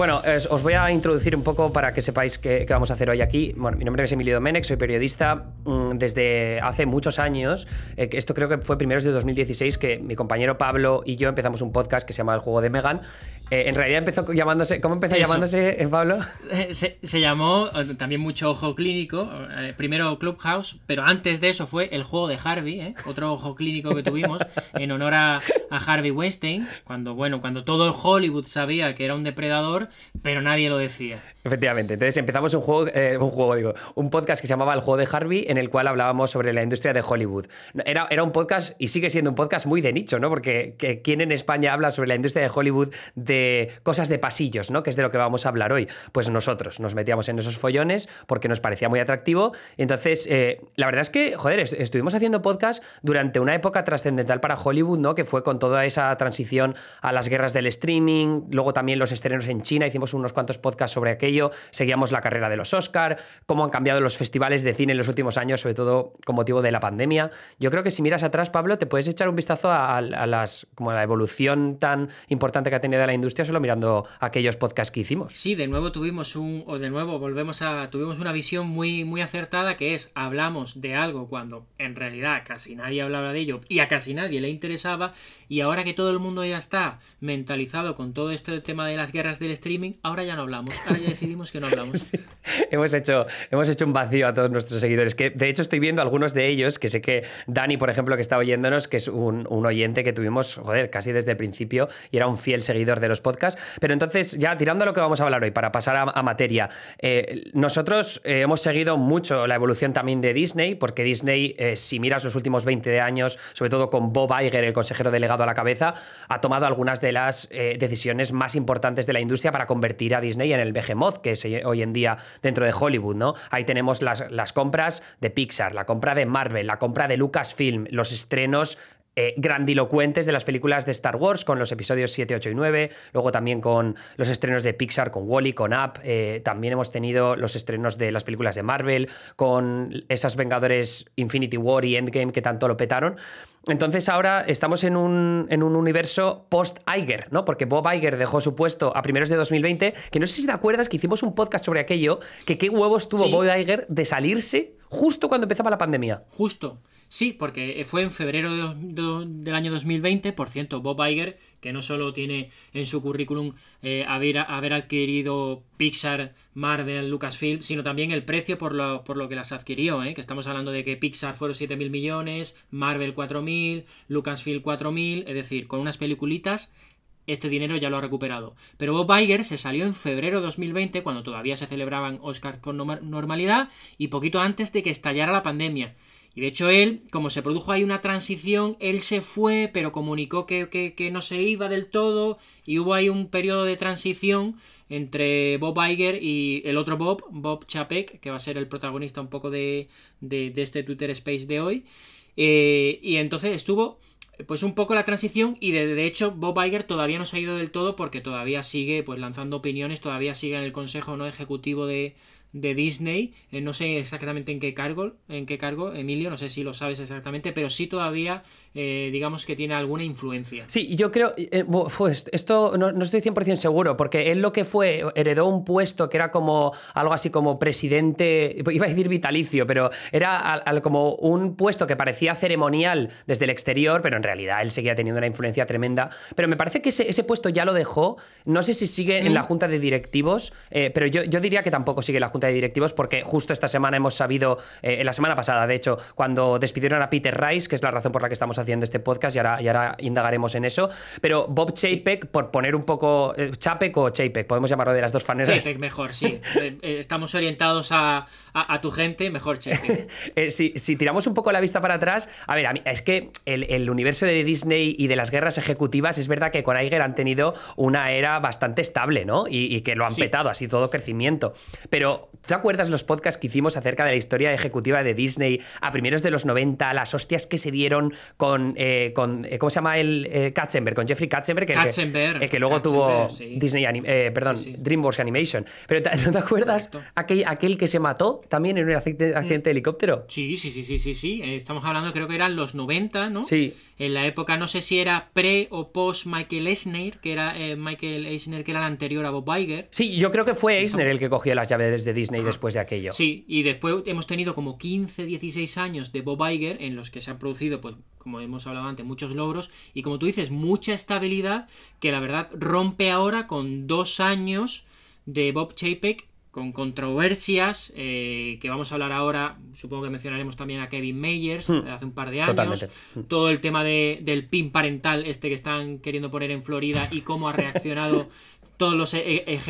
Bueno, os voy a introducir un poco para que sepáis qué, vamos a hacer hoy aquí. Bueno, mi nombre es Emilio Domenech, soy periodista mm, desde hace muchos años. Eh, esto creo que fue primeros de 2016 que mi compañero Pablo y yo empezamos un podcast que se llama El Juego de Megan. Eh, en realidad empezó llamándose. ¿Cómo empezó llamándose, Pablo? Se, llamó también mucho ojo clínico. primero Clubhouse, pero antes de eso fue El Juego de Harvey, otro ojo clínico que tuvimos en honor a, a Harvey Weinstein. Cuando, bueno, cuando todo Hollywood sabía que era un depredador, pero nadie lo decía. Efectivamente. Entonces empezamos un juego, eh, un juego, digo, un podcast que se llamaba El Juego de Harvey, en el cual hablábamos sobre la industria de Hollywood. Era, era un podcast, y sigue siendo un podcast muy de nicho, ¿no? Porque ¿quién en España habla sobre la industria de Hollywood de cosas de pasillos, ¿no? Que es de lo que vamos a hablar hoy. Pues nosotros nos metíamos en esos follones porque nos parecía muy atractivo. Entonces, eh, la verdad es que, joder, estuvimos haciendo podcast durante una época trascendental para Hollywood, ¿no? Que fue con toda esa transición a las guerras del streaming, luego también los estrenos en China, hicimos unos cuantos podcasts sobre aquello, seguíamos la carrera de los Oscar, cómo han cambiado los festivales de cine en los últimos años, sobre todo con motivo de la pandemia. Yo creo que si miras atrás, Pablo, te puedes echar un vistazo a, las, como la evolución tan importante que ha tenido la industria solo mirando aquellos podcasts que hicimos. Sí, de nuevo tuvimos un, o de nuevo volvemos a, tuvimos una visión muy, muy acertada que es, hablamos de algo cuando en realidad casi nadie hablaba de ello y a casi nadie le interesaba y ahora que todo el mundo ya está mentalizado con todo este tema de las guerras del streaming, ahora ya no hablamos, decidimos que no hablamos. Hemos, hecho, hemos hecho un vacío a todos nuestros seguidores, que de hecho estoy viendo algunos de ellos, que sé que Dani, por ejemplo, que está oyéndonos, que es un, oyente que tuvimos, joder, casi desde el principio y era un fiel seguidor de los podcasts. Pero entonces, ya tirando a lo que vamos a hablar hoy, para pasar a, materia, eh, nosotros eh, hemos seguido mucho la evolución también de Disney, porque Disney, eh, si miras los últimos 20 años, sobre todo con Bob Iger, el consejero delegado a la cabeza, ha tomado algunas de las decisiones más importantes de la industria para convertir a Disney en el behemoth que es hoy en día dentro de Hollywood, ¿no? Ahí tenemos las, las compras de Pixar, la compra de Marvel, la compra de Lucasfilm, los estrenos eh, grandilocuentes de las películas de Star Wars, con los episodios 7, 8 y 9, luego también con los estrenos de Pixar, con Wally, con Up, eh, también hemos tenido los estrenos de las películas de Marvel, con esas Vengadores Infinity War y Endgame que tanto lo petaron. Entonces ahora estamos en un, en un universo post-Iger, ¿no? Porque Bob Iger dejó su puesto a primeros de 2020, que no sé si te acuerdas que hicimos un podcast sobre aquello, que qué huevos tuvo Bob Iger de salirse justo cuando empezaba la pandemia. Justo. Sí, porque fue en febrero del año 2020. Por cierto, Bob Iger, que no solo tiene en su currículum eh, haber, haber, adquirido Pixar, Marvel, Lucasfilm, sino también el precio por lo, por lo que las adquirió. ¿eh? Que estamos hablando de que Pixar fueron 7.000 millones, Marvel 4.000, Lucasfilm 4.000. Es decir, con unas peliculitas este dinero ya lo ha recuperado. Pero Bob Iger se salió en febrero de 2020, cuando todavía se celebraban Oscars con normalidad, y poquito antes de que estallara la pandemia. De hecho él, como se produjo ahí una transición, él se fue, pero comunicó que, no se iba del todo y hubo ahí un periodo de transición entre Bob Iger y el otro Bob, Bob Chapek, que va a ser el protagonista un poco de, de, este Twitter Space de hoy. Eh, y entonces estuvo pues un poco la transición y de, de, hecho Bob Iger todavía no se ha ido del todo porque todavía sigue pues lanzando opiniones, todavía sigue en el consejo no ejecutivo de, de Disney, eh, no sé exactamente en qué cargo, en qué cargo, Emilio, no sé si lo sabes exactamente, pero sí todavía eh, digamos que tiene alguna influencia. Sí, yo creo, eh, esto no, estoy 100% seguro, porque él lo que fue, heredó un puesto que era como algo así como presidente, iba a decir vitalicio, pero era como un puesto que parecía ceremonial desde el exterior, pero en realidad él seguía teniendo una influencia tremenda. Pero me parece que ese, puesto ya lo dejó, no sé si sigue en la junta de directivos, pero yo, yo, diría que tampoco sigue en la junta de directivos, porque justo esta semana hemos sabido, en la semana pasada, de hecho, cuando despidieron a Peter Rice, que es la razón por la que estamos haciendo este podcast y ahora, y ahora indagaremos en eso. Pero Bob Chapek, por poner un poco. Eh, Chapek o Chapek, podemos llamarlo de las dos maneras. Chapek, mejor, sí. Eh, eh, estamos orientados a, tu gente, mejor Chapek. si, si, tiramos un poco la vista para atrás, a ver, a mí, es que el, universo de Disney y de las guerras ejecutivas es verdad que con Iger han tenido una era bastante estable, ¿no? Y, que lo han petado, así todo crecimiento. Pero, ¿te acuerdas los podcasts que hicimos acerca de la historia ejecutiva de Disney a primeros de los 90, las hostias que se dieron con con, eh, con eh, ¿cómo se llama el eh, Katzenberg? Con Jeffrey Katzenberg, que, que, que luego tuvo Disney, perdón, DreamWorks Animation. Pero ¿no te acuerdas aquel, aquel que se mató también en un accidente, de helicóptero? Sí, sí, sí, sí, sí, sí. Estamos hablando, creo que eran los 90, ¿no? Sí. En la época, no sé si era pre o post Michael Eisner, que era eh, Michael Eisner, que era el anterior a Bob Iger. Sí, yo creo que fue Eisner el que cogió las llaves de Disney después de aquello. Sí, y después hemos tenido como 15, 16 años de Bob Iger en los que se han producido, pues, como hemos hablado antes, muchos logros y como tú dices, mucha estabilidad que la verdad rompe ahora con dos años de Bob Chapek con controversias eh, que vamos a hablar ahora. Supongo que mencionaremos también a Kevin Mayers hmm. hace un par de años. Hmm. Todo el tema del pin parental, este que están queriendo poner en Florida y cómo ha reaccionado todos los, e,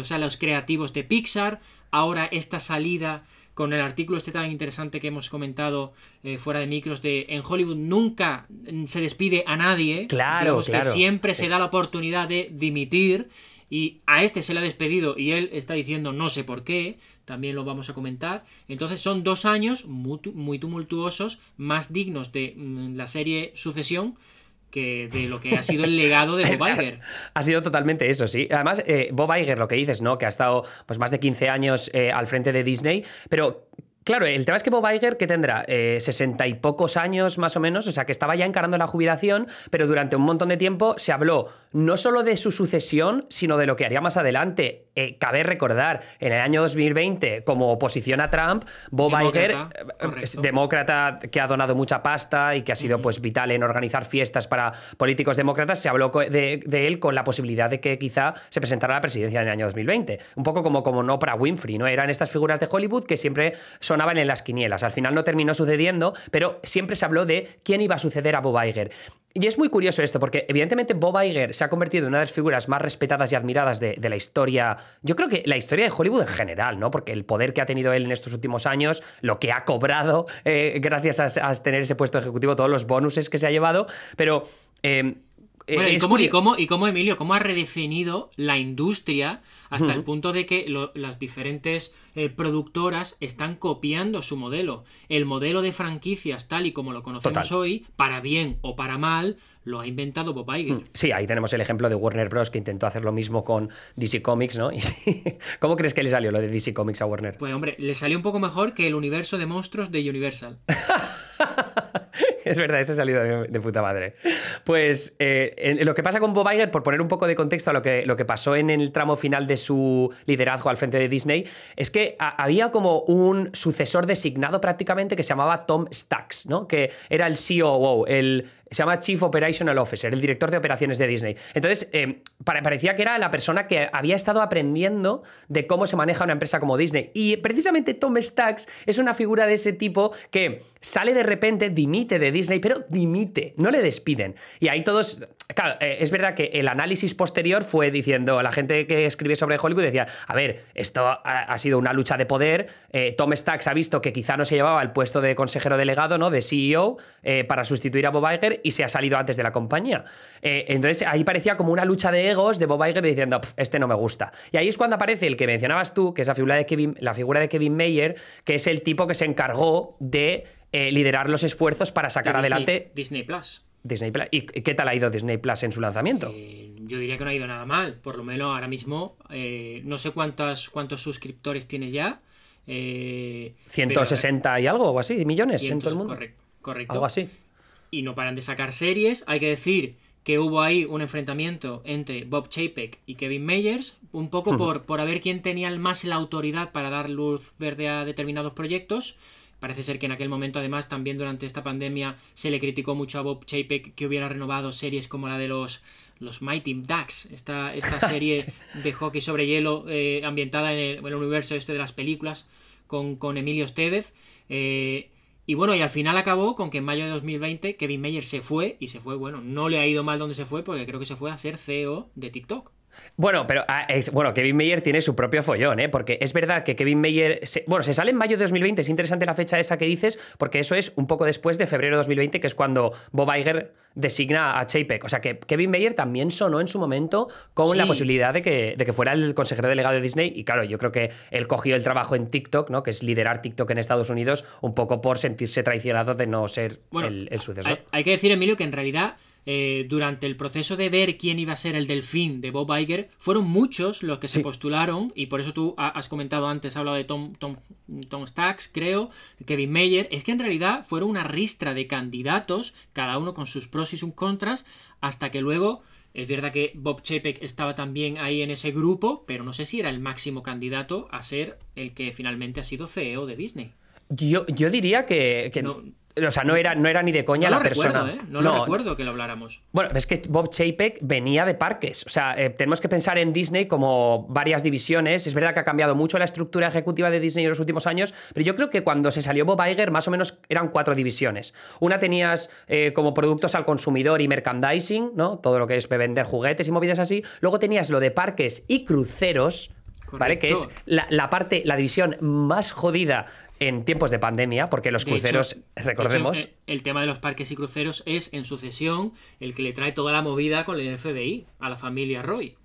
o sea, los creativos de Pixar. Ahora esta salida con el artículo este tan interesante que hemos comentado eh, fuera de micros de en Hollywood nunca se despide a nadie. Claro, claro. Que siempre se da la oportunidad de dimitir y a este se le ha despedido y él está diciendo no sé por qué, también lo vamos a comentar. Entonces son dos años muy, tumultuosos, más dignos de mm, la serie Sucesión que de lo que ha sido el legado de Bob Iger. Ha sido totalmente eso, sí. Además, eh, Bob Iger, lo que dices, ¿no? Que ha estado pues, más de 15 años eh, al frente de Disney, pero Claro, el tema es que Bob Iger, que tendrá eh, sesenta y pocos años más o menos, o sea que estaba ya encarando la jubilación, pero durante un montón de tiempo se habló no solo de su sucesión, sino de lo que haría más adelante. Eh, cabe recordar, en el año 2020, como oposición a Trump, Bob Iger, eh, demócrata que ha donado mucha pasta y que ha sido pues vital en organizar fiestas para políticos demócratas, se habló de, él con la posibilidad de que quizá se presentara a la presidencia en el año 2020. Un poco como, como no para Winfrey, ¿no? Eran estas figuras de Hollywood que siempre sonaban en las quinielas. Al final no terminó sucediendo, pero siempre se habló de quién iba a suceder a Bob Iger. Y es muy curioso esto, porque evidentemente Bob Iger se ha convertido en una de las figuras más respetadas y admiradas de, la historia, yo creo que la historia de Hollywood en general, ¿no? Porque el poder que ha tenido él en estos últimos años, lo que ha cobrado eh, gracias a, tener ese puesto ejecutivo, todos los bonuses que se ha llevado, pero... Eh, ¿y, cómo, y, cómo, Emilio, cómo ha redefinido la industria hasta el punto de que las diferentes eh, productoras están copiando su modelo. El modelo de franquicias tal y como lo conocemos hoy, para bien o para mal, lo ha inventado Bob Iger. Mm, sí, ahí tenemos el ejemplo de Warner Bros. que intentó hacer lo mismo con DC Comics, ¿no? ¿Cómo crees que le salió lo de DC Comics a Warner? Pues hombre, le salió un poco mejor que el universo de monstruos de Universal. es verdad, eso ha salido de, puta madre. Pues eh, lo que pasa con Bob Iger, por poner un poco de contexto a lo que, lo que pasó en el tramo final de su liderazgo al frente de Disney, es que había como un sucesor designado prácticamente que se llamaba Tom Stacks, ¿no? Que era el COO, el, se llama Chief Operational Officer, el director de operaciones de Disney. Entonces, eh, parecía que era la persona que había estado aprendiendo de cómo se maneja una empresa como Disney. Y precisamente Tom Stacks es una figura de ese tipo que sale de repente, dimite de Disney, pero dimite, no le despiden. Y ahí todos Claro, eh, es verdad que el análisis posterior fue diciendo, la gente que escribe sobre Hollywood decía, a ver, esto ha, sido una lucha de poder, eh, Tom Stacks ha visto que quizá no se llevaba el puesto de consejero delegado, ¿no? De CEO, eh, para sustituir a Bob Iger y se ha salido antes de la compañía. entonces ahí parecía como una lucha de egos de Bob Iger diciendo, este no me gusta. Y ahí es cuando aparece el que mencionabas tú, que es la figura de Kevin, la figura de Kevin Mayer, que es el tipo que se encargó de liderar los esfuerzos para sacar adelante Disney Plus. Disney Plus. ¿Y qué tal ha ido Disney Plus en su lanzamiento? Eh, yo diría que no ha ido nada mal. Por lo menos ahora mismo, eh, no sé cuántos, cuántos suscriptores tiene ya. 160 eh, y algo o así, millones en todo el mundo. Correcto, Algo así. Y no paran de sacar series. Hay que decir que hubo ahí un enfrentamiento entre Bob Chapek y Kevin Meyers, un poco por, por ver quién tenía más la autoridad para dar luz verde a determinados proyectos. Parece ser que en aquel momento, además, también durante esta pandemia, se le criticó mucho a Bob Chapek que hubiera renovado series como la de los, los Mighty Ducks, esta, esta serie de hockey sobre hielo eh, ambientada en el, universo este de las películas, con, con Emilio Estevez. Eh, y bueno, y al final acabó con que en mayo de 2020 Kevin Mayer se fue, y se fue, bueno, no le ha ido mal donde se fue, porque creo que se fue a ser CEO de TikTok. Bueno, pero ah, es, bueno, Kevin Mayer tiene su propio follón, ¿eh? Porque es verdad que Kevin Mayer. bueno, se sale en mayo de 2020. Es interesante la fecha esa que dices, porque eso es un poco después de febrero de 2020, que es cuando Bob Iger designa a Chapek. O sea que Kevin Mayer también sonó en su momento con la posibilidad de que, de que fuera el consejero delegado de Disney. Y claro, yo creo que él cogió el trabajo en TikTok, ¿no? Que es liderar TikTok en Estados Unidos, un poco por sentirse traicionado de no ser el, sucesor. hay que decir, Emilio, que en realidad eh, durante el proceso de ver quién iba a ser el delfín de Bob Iger, fueron muchos los que se postularon, y por eso tú has comentado antes, has hablado de Tom, Tom, Tom Stacks, creo, Kevin Mayer, es que en realidad fueron una ristra de candidatos, cada uno con sus pros y sus contras, hasta que luego es verdad que Bob Chapek estaba también ahí en ese grupo, pero no sé si era el máximo candidato a ser el que finalmente ha sido CEO de Disney. Yo, yo diría que, no, o sea, no era, no era ni de coña la persona. ¿eh? No, lo recuerdo que lo habláramos. Bueno, es que Bob Chapek venía de parques. O sea, eh, tenemos que pensar en Disney como varias divisiones. Es verdad que ha cambiado mucho la estructura ejecutiva de Disney en los últimos años, pero yo creo que cuando se salió Bob Iger, más o menos eran cuatro divisiones. Una tenías eh, como productos al consumidor y merchandising, ¿no? Todo lo que es vender juguetes y movidas así. Luego tenías lo de parques y cruceros. ¿Vale? Que es la, la, parte, la división más jodida en tiempos de pandemia, porque los cruceros, recordemos. Eh, el tema de los parques y cruceros es en sucesión el que le trae toda la movida con el FBI a la familia Roy.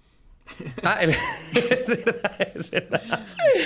Ah, es verdad, es verdad.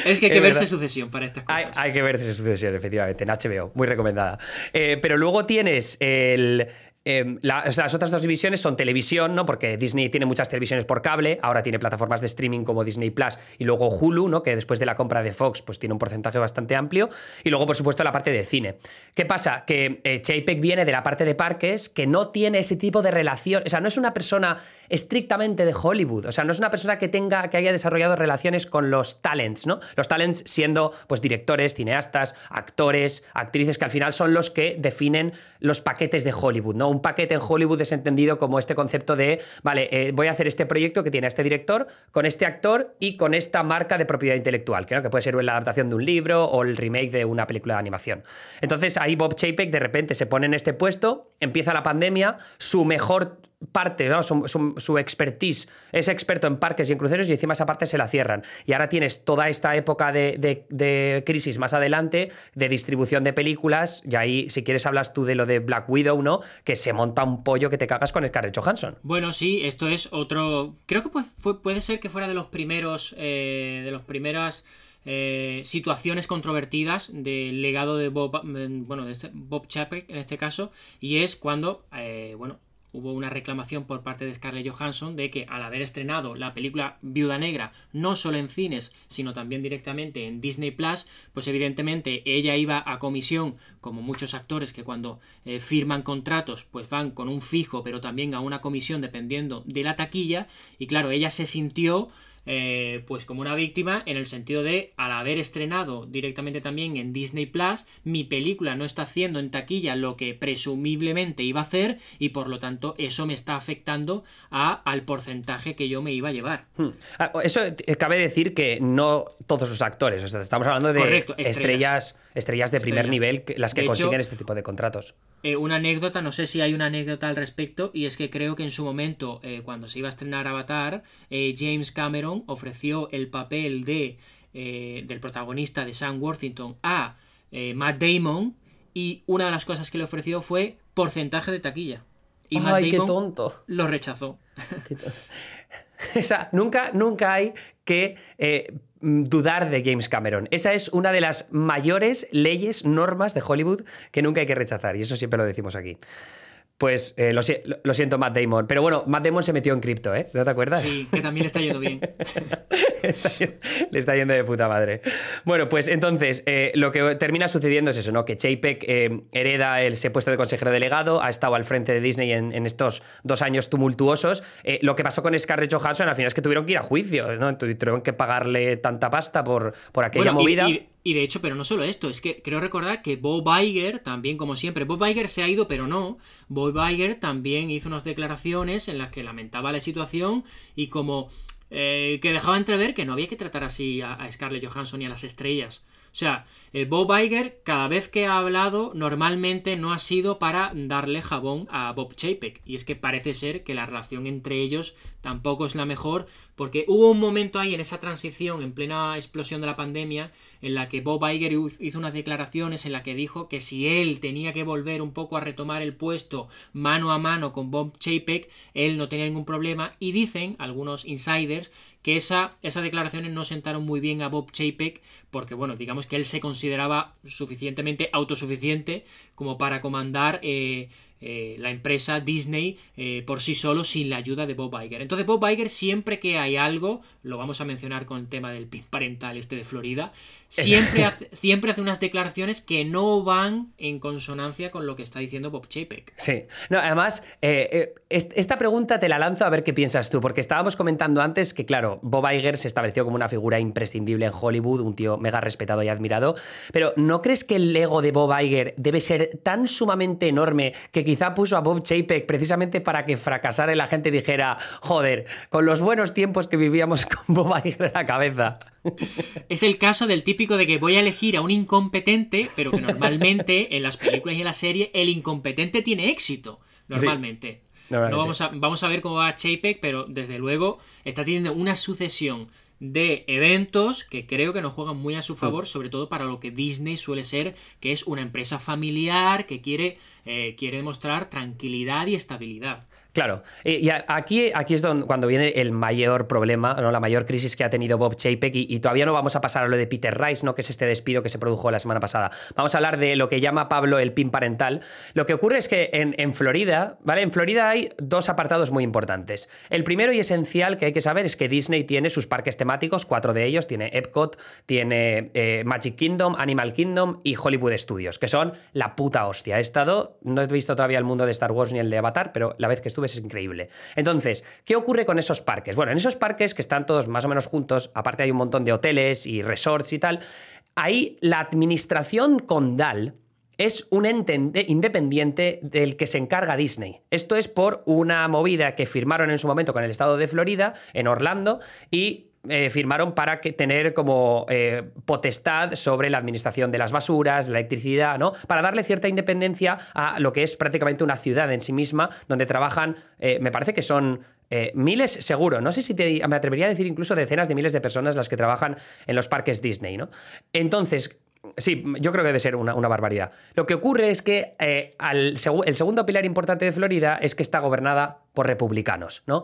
Es que hay que verse sucesión para estas cosas. Hay, que verse sucesión, efectivamente, en HBO, muy recomendada. Eh, pero luego tienes el, Em, las otras dos divisiones son televisión, ¿no? Porque Disney tiene muchas televisiones por cable, ahora tiene plataformas de streaming como Disney Plus y luego Hulu, ¿no? Que después de la compra de Fox, pues tiene un porcentaje bastante amplio. Y luego, por supuesto, la parte de cine. ¿Qué pasa? Que eh, viene de la parte de parques, que no tiene ese tipo de relación. O sea, no es una persona estrictamente de Hollywood. O sea, no es una persona que tenga, que haya desarrollado relaciones con los talents, ¿no? Los talents siendo, pues, directores, cineastas, actores, actrices, que al final son los que definen los paquetes de Hollywood, ¿no? Paquete en Hollywood es entendido como este concepto de, vale, eh, voy a hacer este proyecto que tiene este director, con este actor y con esta marca de propiedad intelectual, que, que puede ser la adaptación de un libro o el remake de una película de animación. Entonces ahí Bob Chapek de repente se pone en este puesto, empieza la pandemia, su mejor parte, ¿no? su, expertise, es experto en parques y en cruceros y encima esa parte se la cierran. Y ahora tienes toda esta época de, crisis más adelante, de distribución de películas, y ahí si quieres hablas tú de lo de Black Widow, ¿no? Que se monta un pollo que te cagas con Scarlett Johansson. Bueno, sí, esto es otro... Creo que puede ser que fuera de los primeros, eh, de las primeras... Eh, situaciones controvertidas del legado de Bob, bueno, de este, Bob Chapek en este caso, y es cuando, eh, bueno, hubo una reclamación por parte de Scarlett Johansson de que al haber estrenado la película Viuda Negra no solo en cines, sino también directamente en Disney Plus, pues evidentemente ella iba a comisión, como muchos actores que cuando eh, firman contratos pues van con un fijo, pero también a una comisión dependiendo de la taquilla, y claro, ella se sintió eh, pues como una víctima en el sentido de al haber estrenado directamente también en Disney Plus, mi película no está haciendo en taquilla lo que presumiblemente iba a hacer y por lo tanto eso me está afectando a, al porcentaje que yo me iba a llevar. Hmm. Ah, eso eh, cabe decir que no todos los actores, estamos hablando de estrellas. estrellas. de primer nivel las que consiguen este tipo de contratos. Eh, una anécdota, no sé si hay una anécdota al respecto, y es que creo que en su momento, cuando se iba a estrenar Avatar, James Cameron ofreció el papel de, eh, del protagonista de Sam Worthington a eh, Matt Damon y una de las cosas que le ofreció fue porcentaje de taquilla. Y Matt Damon tonto. lo rechazó. o sea, nunca, nunca hay que eh, dudar de James Cameron. Esa es una de las mayores leyes, normas de Hollywood que nunca hay que rechazar. Y eso siempre lo decimos aquí. Pues eh, lo, siento, Matt Damon. Pero bueno, Matt Damon se metió en cripto, ¿eh? ¿No te acuerdas? Sí, que también le está yendo bien. le está yendo de puta madre. Bueno, pues entonces, eh, lo que termina sucediendo es eso, ¿no? Que Chapek eh, hereda ese puesto de consejero delegado, ha estado al frente de Disney en, estos dos años tumultuosos. lo que pasó con Scarlett Johansson al final es que tuvieron que ir a juicio, ¿no? Tuvieron que pagarle tanta pasta por, por aquella movida. Y de hecho, pero no solo esto, es que creo recordar que Bob Iger, también como siempre, Bob Iger se ha ido, pero no. Bob Iger también hizo unas declaraciones en las que lamentaba la situación y como eh, que dejaba entrever que no había que tratar así a, a Scarlett Johansson y a las estrellas. O sea, eh, Bob Iger, cada vez que ha hablado, normalmente no ha sido para darle jabón a Bob Chapek. Y es que parece ser que la relación entre ellos tampoco es la mejor, porque hubo un momento ahí en esa transición, en plena explosión de la pandemia, en la que Bob Iger hizo unas declaraciones en la que dijo que si él tenía que volver un poco a retomar el puesto mano a mano con Bob Chapek, él no tenía ningún problema. Y dicen algunos insiders que esa, esas declaraciones no sentaron muy bien a Bob Chapek, porque bueno, digamos que él se consideraba suficientemente autosuficiente como para comandar eh, eh, la empresa Disney eh, por sí solo sin la ayuda de Bob Iger. Entonces Bob Iger siempre que hay algo, lo vamos a mencionar con el tema del PIN parental este de Florida, siempre hace, siempre hace unas declaraciones que no van en consonancia con lo que está diciendo Bob Chapek. Sí, no, además, eh, esta pregunta te la lanzo a ver qué piensas tú, porque estábamos comentando antes que, claro, Bob Iger se estableció como una figura imprescindible en Hollywood, un tío mega respetado y admirado, pero ¿no crees que el ego de Bob Iger debe ser tan sumamente enorme que quizá puso a Bob Chapek precisamente para que fracasara y la gente dijera, joder, con los buenos tiempos que vivíamos con Bob Iger en la cabeza. Es el caso del típico de que voy a elegir a un incompetente, pero que normalmente en las películas y en la serie el incompetente tiene éxito, normalmente. No vamos a, vamos a ver cómo va Chapek, pero desde luego está teniendo una sucesión de eventos que creo que nos juegan muy a su favor, sobre todo para lo que Disney suele ser, que es una empresa familiar que quiere, eh, quiere demostrar tranquilidad y estabilidad. Claro, y aquí, aquí es donde, cuando viene el mayor problema, ¿no? la mayor crisis que ha tenido Bob Chapek, y, todavía no vamos a pasar a lo de Peter Rice, ¿no? que es este despido que se produjo la semana pasada. Vamos a hablar de lo que llama Pablo el PIN parental. Lo que ocurre es que en, en, Florida, ¿vale? En Florida hay dos apartados muy importantes. El primero y esencial que hay que saber es que Disney tiene sus parques temáticos, cuatro de ellos, tiene Epcot, tiene eh, Magic Kingdom, Animal Kingdom y Hollywood Studios, que son la puta hostia. He estado, no he visto todavía el mundo de Star Wars ni el de Avatar, pero la vez que estuve es increíble. Entonces, ¿qué ocurre con esos parques? Bueno, en esos parques que están todos más o menos juntos, aparte hay un montón de hoteles y resorts y tal, ahí la administración condal es un ente independiente del que se encarga Disney. Esto es por una movida que firmaron en su momento con el estado de Florida, en Orlando, y eh, firmaron para tener como eh, potestad sobre la administración de las basuras, la electricidad, ¿no? Para darle cierta independencia a lo que es prácticamente una ciudad en sí misma, donde trabajan, eh, me parece que son miles seguro, no sé si te, me atrevería a decir incluso decenas de miles de personas las que trabajan en los parques Disney, ¿no? Entonces, Sí, yo creo que debe ser una, barbaridad. Lo que ocurre es que el segundo pilar importante de Florida es que está gobernada por republicanos, ¿no?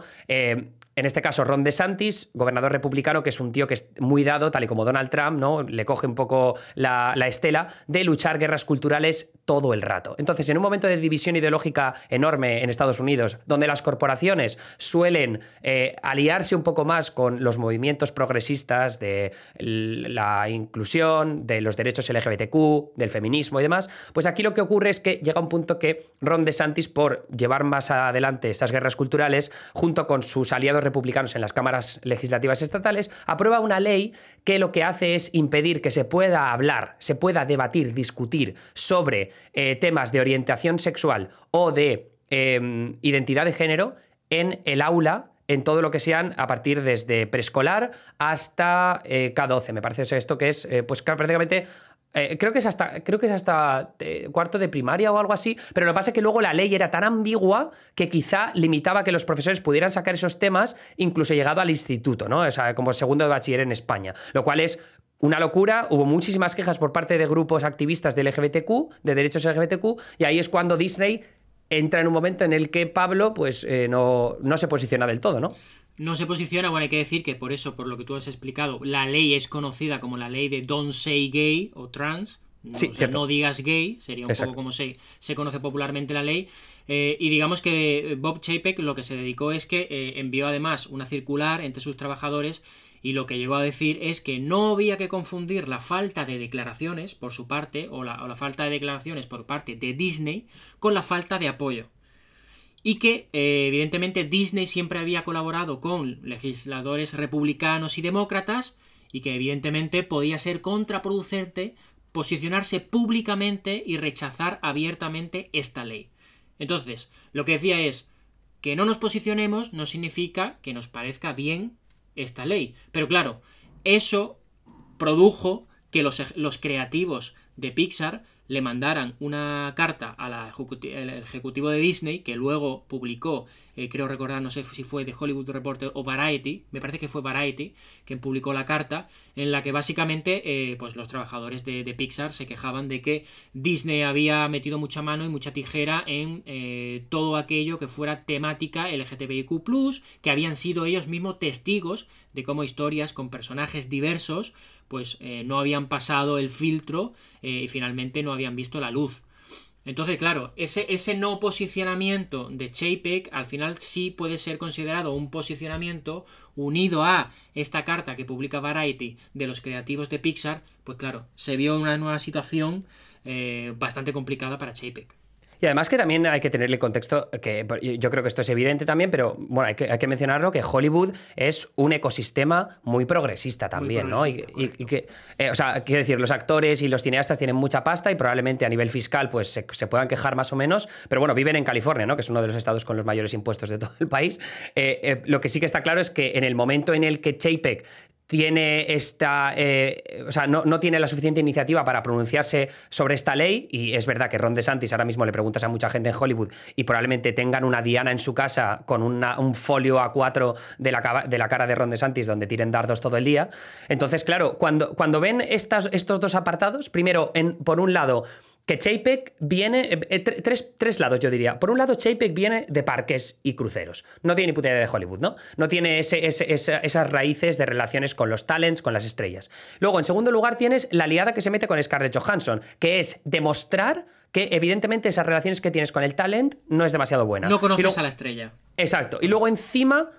En este caso Ron DeSantis, gobernador republicano, que es un tío que es muy dado, tal y como Donald Trump, ¿no? Le coge un poco la, estela de luchar guerras culturales todo el rato. Entonces, en un momento de división ideológica enorme en Estados Unidos, donde las corporaciones suelen eh, aliarse un poco más con los movimientos progresistas de la inclusión, de los derechos LGBTQ, del feminismo y demás, pues aquí lo que ocurre es que llega un punto que Ron DeSantis, por llevar más adelante esas guerras culturales, junto con sus aliados republicanos en las cámaras legislativas estatales, aprueba una ley que lo que hace es impedir que se pueda hablar, se pueda debatir, discutir sobre eh, temas de orientación sexual o de em, identidad de género en el aula en todo lo que sean a partir desde preescolar hasta eh, K12. Me parece esto que es eh, pues prácticamente eh, creo que es hasta, creo que es hasta eh, cuarto de primaria o algo así, pero lo que pasa es que luego la ley era tan ambigua que quizá limitaba que los profesores pudieran sacar esos temas, incluso llegado al instituto, ¿no? O sea, como segundo de bachiller en España, lo cual es una locura, hubo muchísimas quejas por parte de grupos activistas del LGBTQ, de derechos LGBTQ, y ahí es cuando Disney entra en un momento en el que Pablo pues eh, no, no se posiciona del todo, ¿no? no se posiciona, bueno, hay que decir que por eso, por lo que tú has explicado, la ley es conocida como la ley de don't say gay o trans. No, no digas gay, sería un poco como se, se conoce popularmente la ley. Eh, y digamos que Bob Chapek lo que se dedicó es que eh, envió además una circular entre sus trabajadores y lo que llegó a decir es que no había que confundir la falta de declaraciones por su parte o la, o la falta de declaraciones por parte de Disney con la falta de apoyo y que eh, evidentemente Disney siempre había colaborado con legisladores republicanos y demócratas y que evidentemente podía ser contraproducente posicionarse públicamente y rechazar abiertamente esta ley. Entonces, lo que decía es que no nos posicionemos no significa que nos parezca bien esta ley. Pero claro, eso produjo que los, los creativos de Pixar le mandaran una carta al ejecutivo de Disney, que luego publicó, eh, creo recordar, no sé si fue de Hollywood Reporter o Variety, me parece que fue Variety, quien publicó la carta, en la que básicamente eh, pues los trabajadores de, Pixar se quejaban de que Disney había metido mucha mano y mucha tijera en eh, todo aquello que fuera temática LGTBIQ, que habían sido ellos mismos testigos de cómo historias con personajes diversos pues eh, no habían pasado el filtro eh, y finalmente no habían visto la luz. Entonces, claro, ese, ese no posicionamiento de Chapek al final sí puede ser considerado un posicionamiento unido a esta carta que publica Variety de los creativos de Pixar, pues claro, se vio una nueva situación eh, bastante complicada para Chapek. Y además que también hay que tenerle contexto, que yo creo que esto es evidente también, pero bueno, hay que, mencionarlo, que Hollywood es un ecosistema muy progresista también, ¿no? Y, que, eh, o sea, quiero decir, los actores y los cineastas tienen mucha pasta y probablemente a nivel fiscal pues se, puedan quejar más o menos, pero bueno, viven en California, ¿no? Que es uno de los estados con los mayores impuestos de todo el país. Eh, eh, lo que sí que está claro es que en el momento en el que Chapek tiene esta. Eh, o sea, no, tiene la suficiente iniciativa para pronunciarse sobre esta ley. Y es verdad que Ron DeSantis ahora mismo le preguntas a mucha gente en Hollywood y probablemente tengan una diana en su casa con un folio A4 de la, de la cara de Ron DeSantis donde tiren dardos todo el día. Entonces, claro, cuando, cuando ven estas, estos dos apartados, primero, en, por un lado, que Chapek viene. Eh, eh, tres, lados, yo diría. Por un lado, Chapek viene de parques y cruceros. No tiene ni puta idea de Hollywood, ¿no? No tiene esas raíces de relaciones con los talents, con las estrellas. Luego, en segundo lugar, tienes la aliada que se mete con Scarlett Johansson, que es demostrar que, evidentemente, esas relaciones que tienes con el talent no es demasiado buena. No conoces a la estrella. Exacto. Y luego, encima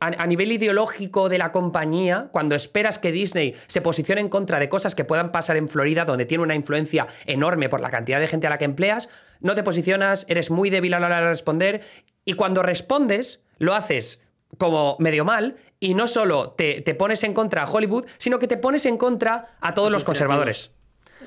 a, nivel ideológico de la compañía, cuando esperas que Disney se posicione en contra de cosas que puedan pasar en Florida, donde tiene una influencia enorme por la cantidad de gente a la que empleas, no te posicionas, eres muy débil a la hora de responder, y cuando respondes, lo haces como medio mal, y no solo te, te pones en contra a Hollywood, sino que te pones en contra a todos los conservadores.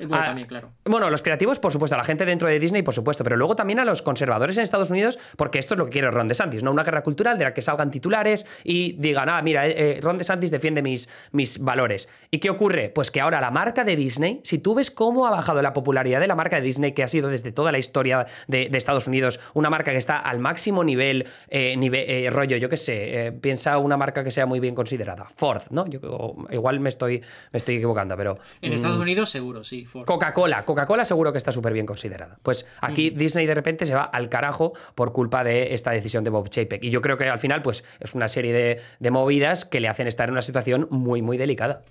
Bueno, ah, claro. Bueno, los creativos, por supuesto, a la gente dentro de Disney, por supuesto, pero luego también a los conservadores en Estados Unidos, porque esto es lo que quiere Ron DeSantis, ¿no? Una guerra cultural de la que salgan titulares y digan, ah, mira, eh, eh, Ron DeSantis defiende mis, mis valores. ¿Y qué ocurre? Pues que ahora la marca de Disney, si tú ves cómo ha bajado la popularidad de la marca de Disney, que ha sido desde toda la historia de, Estados Unidos una marca que está al máximo nivel, eh, nivel rollo, yo qué sé, piensa una marca que sea muy bien considerada. Ford, ¿no? Yo, igual me estoy, me estoy equivocando, pero... En Estados mm, Unidos seguro, sí. Coca-Cola, Coca-Cola seguro que está súper bien considerada. Pues aquí Disney de repente se va al carajo por culpa de esta decisión de Bob Chapek. Y yo creo que al final, pues es una serie de, de movidas que le hacen estar en una situación muy, muy delicada.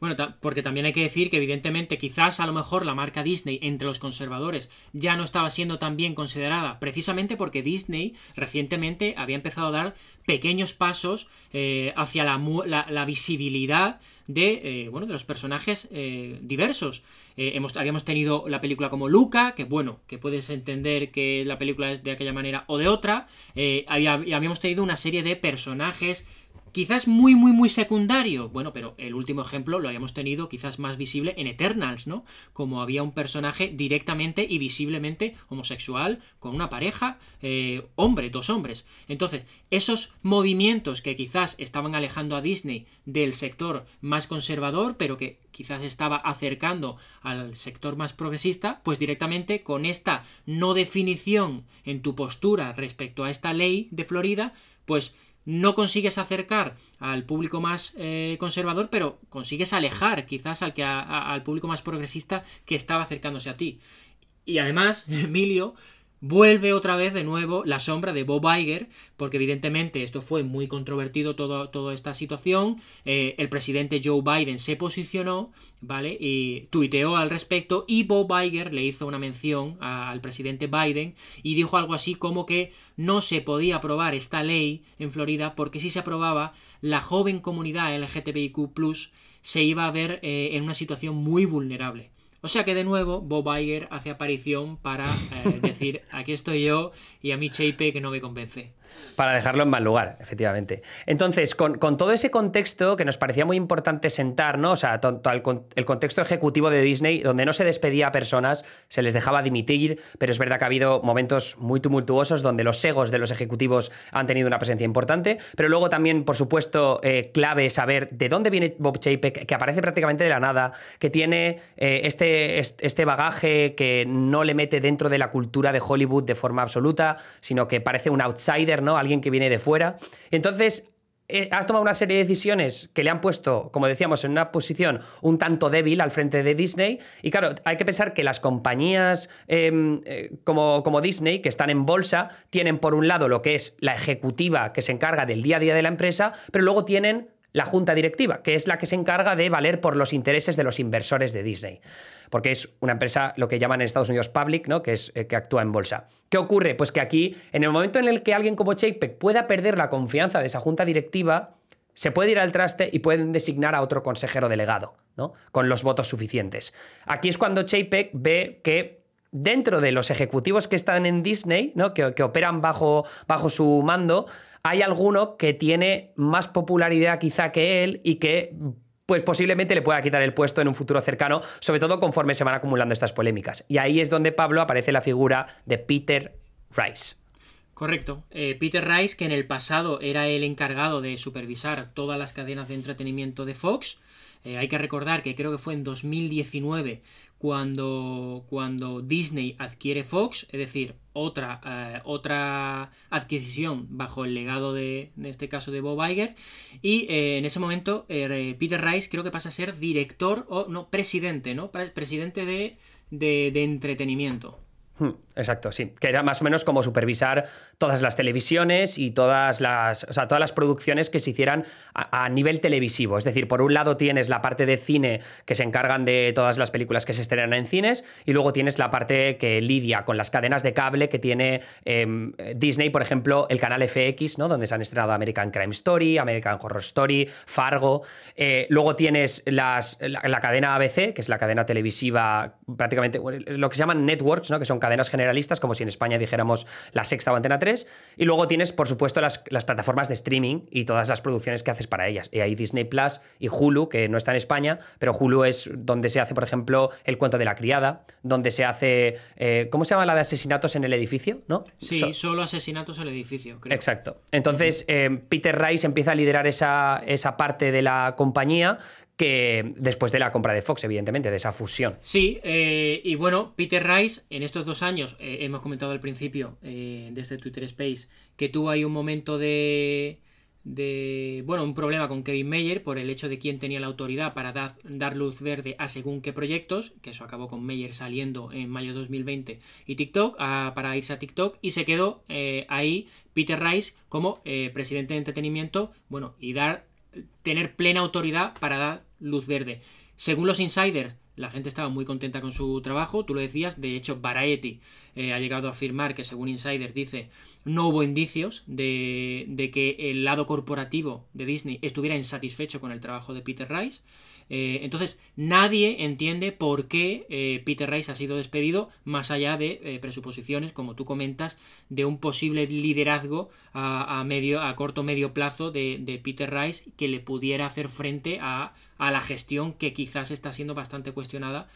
Bueno, porque también hay que decir que evidentemente quizás a lo mejor la marca Disney entre los conservadores ya no estaba siendo tan bien considerada, precisamente porque Disney recientemente había empezado a dar pequeños pasos eh, hacia la, visibilidad de, eh, bueno, de los personajes eh, diversos. hemos, habíamos tenido la película como Luca, que bueno, que puedes entender que la película es de aquella manera o de otra. habíamos tenido una serie de personajes Quizás muy, muy, muy secundario. Bueno, pero el último ejemplo lo habíamos tenido quizás más visible en Eternals, ¿no? Como había un personaje directamente y visiblemente homosexual con una pareja, eh, hombre, dos hombres. Entonces, esos movimientos que quizás estaban alejando a Disney del sector más conservador, pero que quizás estaba acercando al sector más progresista, pues directamente con esta no definición en tu postura respecto a esta ley de Florida, pues no consigues acercar al público más eh, conservador, pero consigues alejar quizás al, que al público más progresista que estaba acercándose a ti. Y además, Emilio vuelve otra vez de nuevo la sombra de Bob Iger, porque evidentemente esto fue muy controvertido toda esta situación. Eh, el presidente Joe Biden se posicionó, ¿vale? Y tuiteó al respecto, y Bob Iger le hizo una mención al presidente Biden y dijo algo así como que no se podía aprobar esta ley en Florida porque si se aprobaba, la joven comunidad LGTBIQ se iba a ver eh, en una situación muy vulnerable. O sea que de nuevo Bob Iger hace aparición para eh, decir aquí estoy yo y a mí Chape que no me convence. Para dejarlo en mal lugar, efectivamente. Entonces, con, todo ese contexto que nos parecía muy importante sentar, ¿no? O sea, el, el, contexto ejecutivo de Disney, donde no se despedía a personas, se les dejaba dimitir, pero es verdad que ha habido momentos muy tumultuosos donde los egos de los ejecutivos han tenido una presencia importante, pero luego también, por supuesto, eh, clave saber de dónde viene Bob Chapek, que aparece prácticamente de la nada, que tiene eh, este, este bagaje que no le mete dentro de la cultura de Hollywood de forma absoluta, sino que parece un outsider, Alguien que viene de fuera. Entonces, eh, has tomado una serie de decisiones que le han puesto, como decíamos, en una posición un tanto débil al frente de Disney. Y claro, hay que pensar que las compañías em, eh, como, como, Disney, que están en bolsa, tienen por un lado lo que es la ejecutiva que se encarga del día a día de la empresa, pero luego tienen la junta directiva, que es la que se encarga de valer por los intereses de los inversores de Disney. Porque es una empresa, lo que llaman en Estados Unidos public, ¿no? que, es, eh, que actúa en bolsa. ¿Qué ocurre? Pues que aquí, en el momento en el que alguien como Chapek pueda perder la confianza de esa junta directiva, se puede ir al traste y pueden designar a otro consejero delegado, ¿no? Con los votos suficientes. Aquí es cuando Chapek ve que dentro de los ejecutivos que están en Disney, ¿no? que, que operan bajo, bajo su mando, hay alguno que tiene más popularidad quizá que él y que pues posiblemente le pueda quitar el puesto en un futuro cercano, sobre todo conforme se van acumulando estas polémicas. Y ahí es donde Pablo aparece la figura de Peter Rice. Correcto. Eh, Peter Rice, que en el pasado era el encargado de supervisar todas las cadenas de entretenimiento de Fox, eh, hay que recordar que creo que fue en 2019 cuando, cuando Disney adquiere Fox, es decir, otra, eh, otra adquisición bajo el legado de, en este caso, de Bob Iger. Y en ese momento Peter Rice creo que pasa a ser director, o no, presidente, ¿no? Presidente de, de entretenimiento. Hmm, exacto, sí. Que era más o menos como supervisar todas las televisiones y todas las, o sea, todas las producciones que se hicieran a, nivel televisivo. Es decir, por un lado tienes la parte de cine que se encargan de todas las películas que se estrenan en cines y luego tienes la parte que lidia con las cadenas de cable que tiene em, Disney, por ejemplo, el canal FX, ¿no? donde se han estrenado American Crime Story, American Horror Story, Fargo. Eh, luego tienes las, la, cadena ABC, que es la cadena televisiva prácticamente, lo que se llaman networks, ¿no? que son cadenas generalistas, como si en España dijéramos la sexta o antena 3. Y luego tienes, por supuesto, las, plataformas de streaming y todas las producciones que haces para ellas. Y hay Disney Plus y Hulu, que no está en España, pero Hulu es donde se hace, por ejemplo, El cuento de la criada, donde se hace. Eh, ¿Cómo se llama la de asesinatos en el edificio? ¿no? Sí, solo asesinatos en el edificio, creo. Exacto. Entonces, eh, Peter Rice empieza a liderar esa, esa parte de la compañía que después de la compra de Fox, evidentemente, de esa fusión. Sí, eh, y bueno, Peter Rice, en estos dos años, eh, hemos comentado al principio eh, de este Twitter Space, que tuvo ahí un momento de, de, bueno, un problema con Kevin Mayer por el hecho de quién tenía la autoridad para dar luz verde a según qué proyectos, que eso acabó con Mayer saliendo en mayo de 2020 y TikTok, para irse a TikTok, y se quedó ahí Peter Rice como presidente de entretenimiento, bueno, y dar tener plena autoridad para dar luz verde. Según los insiders, la gente estaba muy contenta con su trabajo, tú lo decías, de hecho Variety eh, ha llegado a afirmar que según insiders dice no hubo indicios de, que el lado corporativo de Disney estuviera insatisfecho con el trabajo de Peter Rice. Eh, entonces, nadie entiende por qué eh, Peter Rice ha sido despedido, más allá de eh, presuposiciones, como tú comentas, de un posible liderazgo a, medio, a corto medio plazo de, Peter Rice que le pudiera hacer frente a, a, la gestión que quizás está siendo bastante cuestionada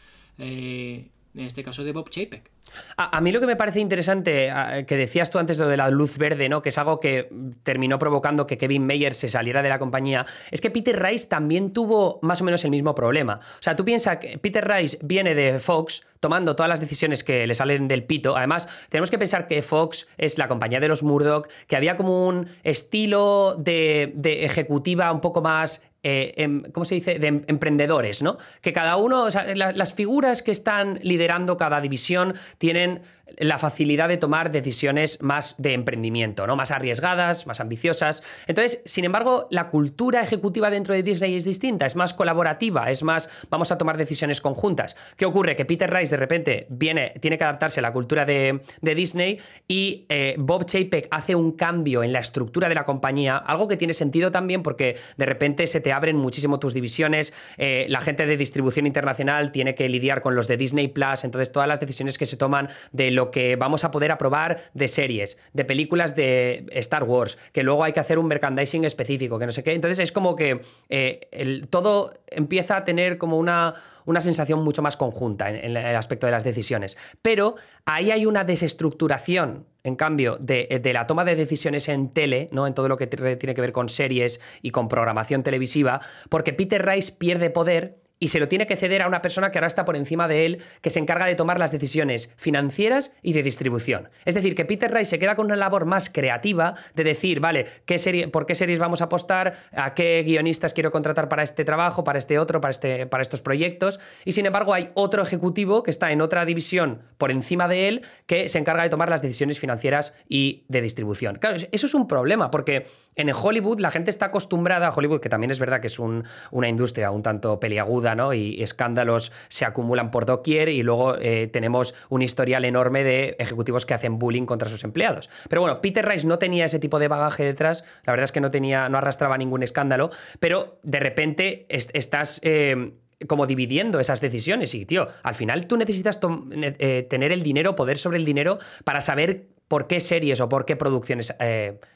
en este caso de Bob Chapek. A, mí lo que me parece interesante, que decías tú antes lo de la luz verde, ¿no? que es algo que terminó provocando que Kevin Mayer se saliera de la compañía, es que Peter Rice también tuvo más o menos el mismo problema. O sea, tú piensas que Peter Rice viene de Fox tomando todas las decisiones que le salen del pito. Además, tenemos que pensar que Fox es la compañía de los Murdoch, que había como un estilo de, de ejecutiva un poco más eh, em, ¿cómo se dice?, de em, emprendedores, ¿no? Que cada uno, o sea, las figuras que están liderando cada división tienen la facilidad de tomar decisiones más de emprendimiento, ¿no? Más arriesgadas, más ambiciosas. Entonces, sin embargo, la cultura ejecutiva dentro de Disney es distinta, es más colaborativa, es más, vamos a tomar decisiones conjuntas. ¿Qué ocurre? Que Peter Rice de repente viene, tiene que adaptarse a la cultura de, Disney y eh, Bob Chapek hace un cambio en la estructura de la compañía, algo que tiene sentido también porque de repente se te abren muchísimo tus divisiones, eh, la gente de distribución internacional tiene que lidiar con los de Disney Plus, entonces todas las decisiones que se toman de lo que vamos a poder aprobar de series, de películas de Star Wars, que luego hay que hacer un merchandising específico, que no sé qué. Entonces es como que eh, todo empieza a tener como una, una sensación mucho más conjunta en, el aspecto de las decisiones. Pero ahí hay una desestructuración, en cambio, de, de, la toma de decisiones en tele, ¿no? en todo lo que tiene que ver con series y con programación televisiva, porque Peter Rice pierde poder y se lo tiene que ceder a una persona que ahora está por encima de él, que se encarga de tomar las decisiones financieras y de distribución. Es decir, que Peter Rice se queda con una labor más creativa de decir, vale, ¿qué serie, ¿por qué series vamos a apostar? ¿A qué guionistas quiero contratar para este trabajo, para este otro, para, este, para estos proyectos? Y sin embargo hay otro ejecutivo que está en otra división por encima de él que se encarga de tomar las decisiones financieras y de distribución. Claro, eso es un problema porque en Hollywood la gente está acostumbrada, a Hollywood que también es verdad que es una industria un tanto peliaguda, Y escándalos se acumulan por doquier y luego eh, tenemos un historial enorme de ejecutivos que hacen bullying contra sus empleados. Pero bueno, Peter Rice no tenía ese tipo de bagaje detrás, la verdad es que no tenía, no arrastraba ningún escándalo, pero de repente estás... Eh, como dividiendo esas decisiones y, tío, al final tú necesitas eh, tener el dinero, poder sobre el dinero para saber por qué series o por qué producciones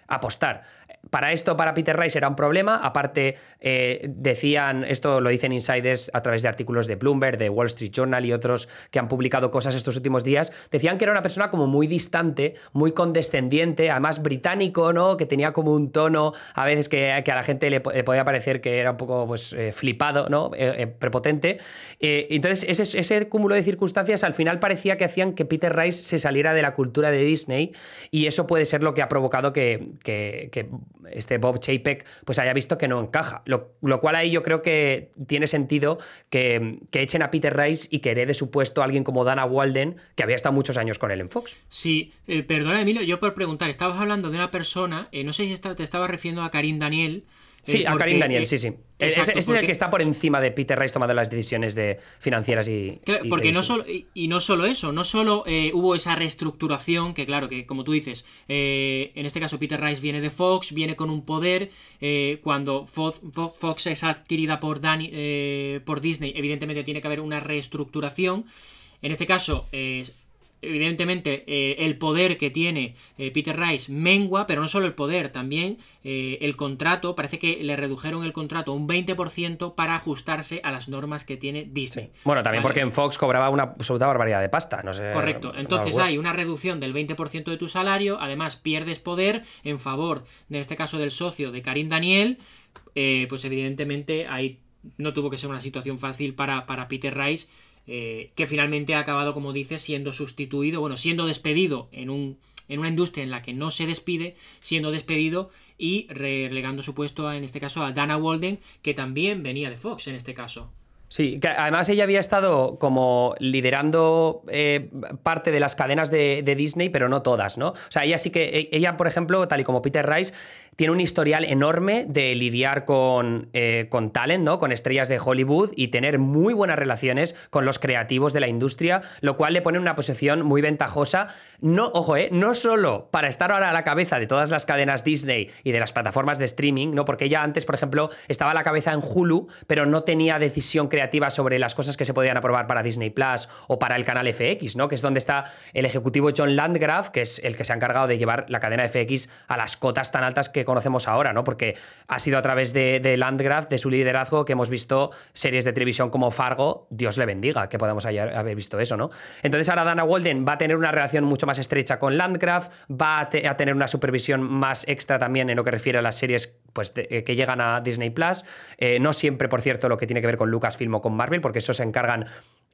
apostar. Para esto, para Peter Rice era un problema. Aparte, eh, decían, esto lo dicen insiders a través de artículos de Bloomberg, de Wall Street Journal y otros que han publicado cosas estos últimos días, decían que era una persona como muy distante, muy condescendiente, además británico, ¿no? Que tenía como un tono a veces que, a la gente le, podía parecer que era un poco pues, eh, flipado, ¿no? Eh, prepotente. entonces, ese, ese cúmulo de circunstancias al final parecía que hacían que Peter Rice se saliera de la cultura de Disney y eso puede ser lo que ha provocado que, que este Bob Chapek pues haya visto que no encaja. Lo, cual ahí yo creo que tiene sentido que, echen a Peter Rice y que herede su puesto a alguien como Dana Walden, que había estado muchos años con él en Fox. Sí, eh, perdona Emilio, yo por preguntar, estabas hablando de una persona, eh, no sé si te estabas refiriendo a Karim Daniel, Sí, a Karim Daniel, sí, sí. ese, es el que está por encima de Peter Rice tomando las decisiones de financieras y. porque no solo, y, no solo eso, no solo eh, hubo esa reestructuración, que claro, que como tú dices, eh, en este caso Peter Rice viene de Fox, viene con un poder. Eh, cuando Fox, Fox, es adquirida por, por Disney, evidentemente tiene que haber una reestructuración. En este caso, evidentemente eh, el poder que tiene eh, Peter Rice mengua, pero no solo el poder, también eh, el contrato, parece que le redujeron el contrato un 20% para ajustarse a las normas que tiene Disney. Bueno, también porque en Fox cobraba una absoluta barbaridad de pasta, no sé. Correcto, entonces hay una reducción del 20% de tu salario, además pierdes poder en favor, en este caso del socio de Karim Daniel, pues evidentemente ahí no tuvo que ser una situación fácil para, para Peter Rice eh, que finalmente ha acabado, como dices, siendo sustituido, bueno, siendo despedido en, un, en una industria en la que no se despide, siendo despedido y relegando su puesto, en este caso, a Dana Walden, que también venía de Fox en este caso. Sí, que además ella había estado como liderando eh, parte de las cadenas de, Disney, pero no todas, ¿no? O sea, ella sí que, e, ella, por ejemplo, tal y como Peter Rice, tiene un historial enorme de lidiar con, eh, con talent, ¿no? Con estrellas de Hollywood y tener muy buenas relaciones con los creativos de la industria, lo cual le pone en una posición muy ventajosa. No, ojo, ¿eh? No solo para estar ahora a la cabeza de todas las cadenas Disney y de las plataformas de streaming, ¿no? Porque ella antes, por ejemplo, estaba a la cabeza en Hulu, pero no tenía decisión creativa sobre las cosas que se podían aprobar para Disney Plus o para el canal FX, ¿no? Que es donde está el ejecutivo John Landgraf, que es el que se ha encargado de llevar la cadena FX a las cotas tan altas que conocemos ahora, ¿no? Porque ha sido a través de, Landgraf, de su liderazgo, que hemos visto series de televisión como Fargo, Dios le bendiga, que podamos haber visto eso, ¿no? Entonces ahora Dana Walden va a tener una relación mucho más estrecha con Landgraf, va a, tener una supervisión más extra también en lo que refiere a las series pues, eh, que llegan a Disney Plus. Eh, no siempre, por cierto, lo que tiene que ver con Lucasfilm o con Marvel, porque eso se encargan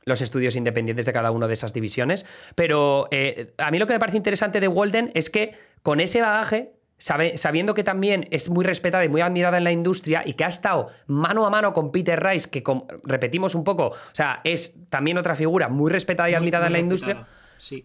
los estudios independientes de cada una de esas divisiones. Pero eh, a mí lo que me parece interesante de Walden es que con ese bagaje sabiendo que también es muy respetada y muy admirada en la industria y que ha estado mano a mano con Peter Rice, que repetimos un poco, o sea, es también otra figura muy respetada y admirada en la industria.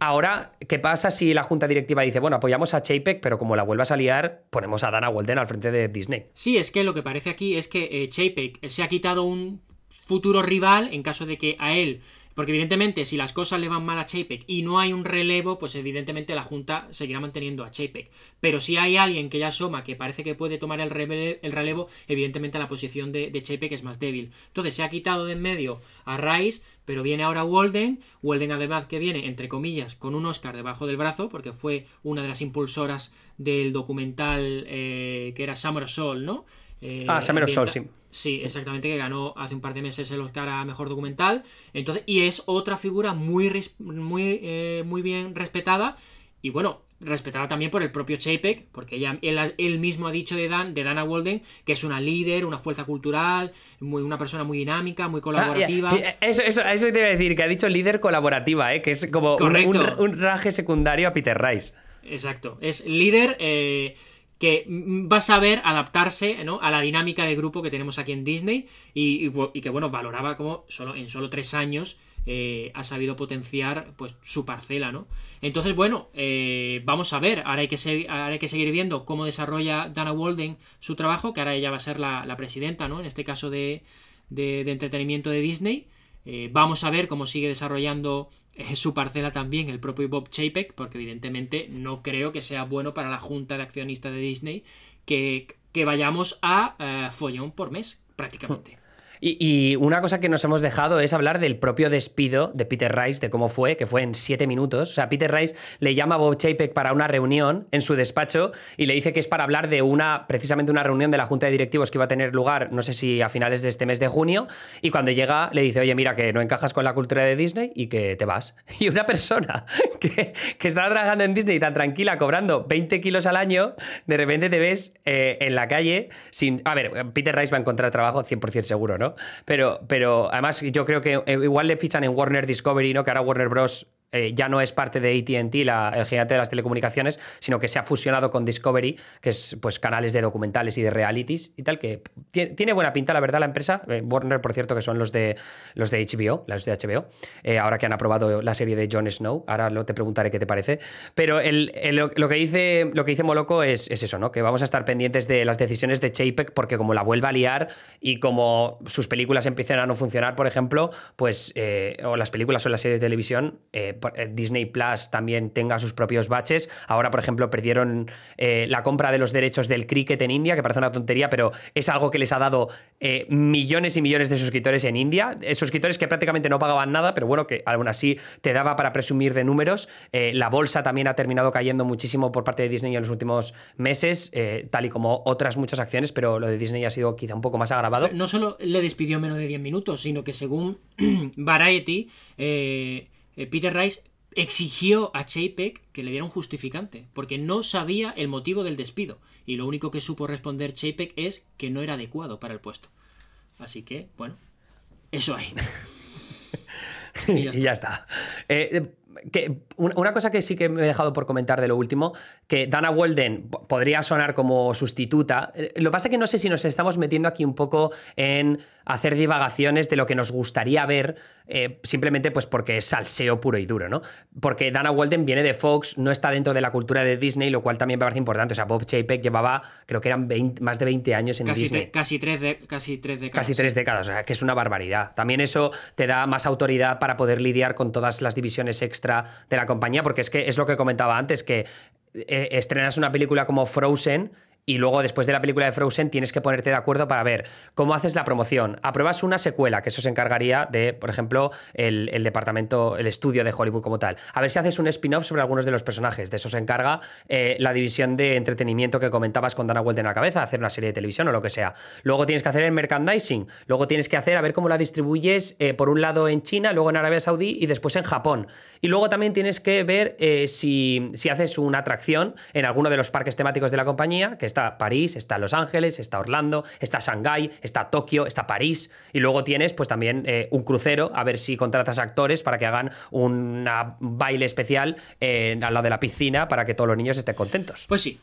Ahora, ¿qué pasa si la junta directiva dice, bueno, apoyamos a Chapek, pero como la vuelvas a liar, ponemos a Dana Walden al frente de Disney? Sí, es que lo que parece aquí es que eh, Chapek se ha quitado un futuro rival en caso de que a él porque evidentemente si las cosas le van mal a Chapek y no hay un relevo, pues evidentemente la Junta seguirá manteniendo a Chapek. Pero si hay alguien que ya asoma que parece que puede tomar el, relevo, evidentemente la posición de, de Chapek es más débil. Entonces se ha quitado de en medio a Rice, pero viene ahora Walden, Walden además que viene, entre comillas, con un Oscar debajo del brazo, porque fue una de las impulsoras del documental eh, que era Summer ¿no? Eh, ah, Summer of Soul, sí. Sí, exactamente, que ganó hace un par de meses el Oscar a Mejor Documental. Entonces, y es otra figura muy, muy, eh, muy bien respetada. Y bueno, respetada también por el propio Chapek, porque ella, él, mismo ha dicho de, Dan, de Dana Walden que es una líder, una fuerza cultural, muy, una persona muy dinámica, muy ah, colaborativa. eso, eso, eso, te iba a decir, que ha dicho líder colaborativa, ¿eh? que es como un, un, raje secundario a Peter Rice. Exacto, es líder... Eh, que va a saber adaptarse a la dinámica de grupo que tenemos aquí en Disney y, que, bueno, valoraba como solo, en solo tres años eh, ha sabido potenciar pues su parcela, ¿no? Entonces, bueno, eh, vamos a ver, ahora hay, que hay que seguir viendo cómo desarrolla Dana Walden su trabajo, que ahora ella va a ser la, presidenta, ¿no? En este caso de, de, entretenimiento de Disney. Eh, vamos a ver cómo sigue desarrollando su parcela también el propio Bob Chapek, porque evidentemente no creo que sea bueno para la junta de accionistas de Disney que, que vayamos a eh, follón por mes, prácticamente. Y, una cosa que nos hemos dejado es hablar del propio despido de Peter Rice, de cómo fue, que fue en siete minutos. O sea, Peter Rice le llama a Bob Chapek para una reunión en su despacho y le dice que es para hablar de una, precisamente una reunión de la Junta de Directivos que iba a tener lugar, no sé si a finales de este mes de junio. Y cuando llega, le dice, oye, mira, que no encajas con la cultura de Disney y que te vas. Y una persona que, que estaba trabajando en Disney tan tranquila, cobrando 20 kilos al año, de repente te ves eh, en la calle sin. A ver, Peter Rice va a encontrar trabajo 100% seguro, ¿no? Pero, pero además yo creo que eh, igual le fichan en Warner Discovery, ¿no? Que ahora Warner Bros. Eh, ya no es parte de ATT, el gigante de las telecomunicaciones, sino que se ha fusionado con Discovery, que es pues canales de documentales y de realities y tal, que tiene, buena pinta, la verdad, la empresa. Eh, Warner, por cierto, que son los de los de HBO, los de HBO, ahora que han aprobado la serie de Jon Snow. Ahora lo te preguntaré qué te parece. Pero el, lo, que dice, lo que dice Moloco es, es, eso, ¿no? Que vamos a estar pendientes de las decisiones de Chapek, porque como la vuelva a liar y como sus películas empiecen a no funcionar, por ejemplo, pues, eh, o las películas o las series de televisión, eh, eh, Disney Plus también tenga sus propios baches. Ahora, por ejemplo, perdieron la compra de los derechos del cricket en India, que parece una tontería, pero es algo que les ha dado millones y millones de suscriptores en India. suscriptores que prácticamente no pagaban nada, pero bueno, que aún así te daba para presumir de números. la bolsa también ha terminado cayendo muchísimo por parte de Disney en los últimos meses, tal y como otras muchas acciones, pero lo de Disney ha sido quizá un poco más agravado. No solo le despidió menos de 10 minutos, sino que según Variety, eh, eh, Peter Rice exigió a Chapek que le diera un justificante, porque no sabía el motivo del despido. Y lo único que supo responder Chapek es que no era adecuado para el puesto. Así que, bueno, eso hay. y ya está. Eh, que una cosa que sí que me he dejado por comentar de lo último, que Dana Walden podría sonar como sustituta. Eh, lo que pasa es que no sé si nos estamos metiendo aquí un poco en hacer divagaciones de lo que nos gustaría ver, eh, simplemente pues porque es salseo puro y duro, ¿no? Porque Dana Walden viene de Fox, no está dentro de la cultura de Disney, lo cual también me parece importante. O sea, Bob Chapek llevaba, creo que eran más de 20 años en Disney. casi, tres de, casi tres décadas. Casi tres décadas, o sea, que es una barbaridad. También eso te da más autoridad para poder lidiar con todas las divisiones extra de la compañía, porque es que es lo que comentaba antes, que eh, estrenas una película como Frozen y luego después de la película de Frozen tienes que ponerte de acuerdo para ver cómo haces la promoción. Apruebas una secuela, que eso se encargaría de, por ejemplo, el, departamento, el estudio de Hollywood como tal. A ver si haces un spin-off sobre algunos de los personajes. De eso se encarga eh, la división de entretenimiento que comentabas con Dana Vuelta en la cabeza, hacer una serie de televisión o lo que sea. Luego tienes que hacer el merchandising. Luego tienes que hacer a ver cómo la distribuyes eh, por un lado en China, luego en Arabia Saudí y después en Japón. Y luego también tienes que ver eh, si, si haces una atracción en alguno de los parques temáticos de la compañía, que está París, está Los Ángeles, está Orlando, está Shanghái, está Tokio, está París. Y luego tienes pues también eh, un crucero, a ver si contratas actores para que hagan un baile especial al lado de la piscina para que todos los niños estén contentos. Pues sí,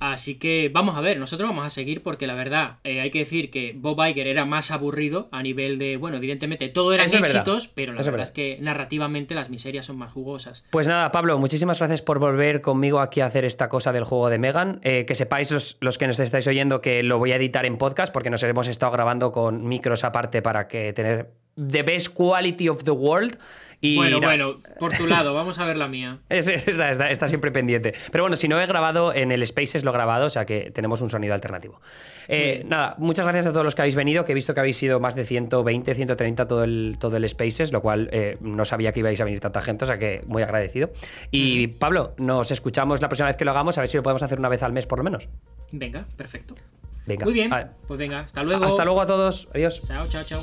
Así que vamos a ver, nosotros vamos a seguir porque la verdad, eh, hay que decir que Bob Iger era más aburrido a nivel de, bueno, evidentemente todo eran éxitos, pero la verdad, es que narrativamente las miserias son más jugosas. Pues nada, Pablo, muchísimas gracias por volver conmigo aquí a hacer esta cosa del juego de Megan. Eh, que sepáis los, los, que nos estáis oyendo que lo voy a editar en podcast porque nos hemos estado grabando con micros aparte para que tener the best quality of the world bueno, bueno, por tu lado, vamos a ver la mía. está, siempre pendiente. Pero bueno, si no he grabado en el Spaces, lo he grabado, o sea que tenemos un sonido alternativo. Eh, nada, muchas gracias a todos los que habéis venido, que he visto que habéis sido más de 120, 130 todo el, todo el Spaces, lo cual eh, no sabía que ibais a venir tanta gente, o sea que muy agradecido. Y Pablo, nos escuchamos la próxima vez que lo hagamos, a ver si lo podemos hacer una vez al mes por lo menos. Venga, perfecto. Venga. Muy bien, pues venga, hasta luego. Hasta luego a todos, adiós. Chao, chao, chao.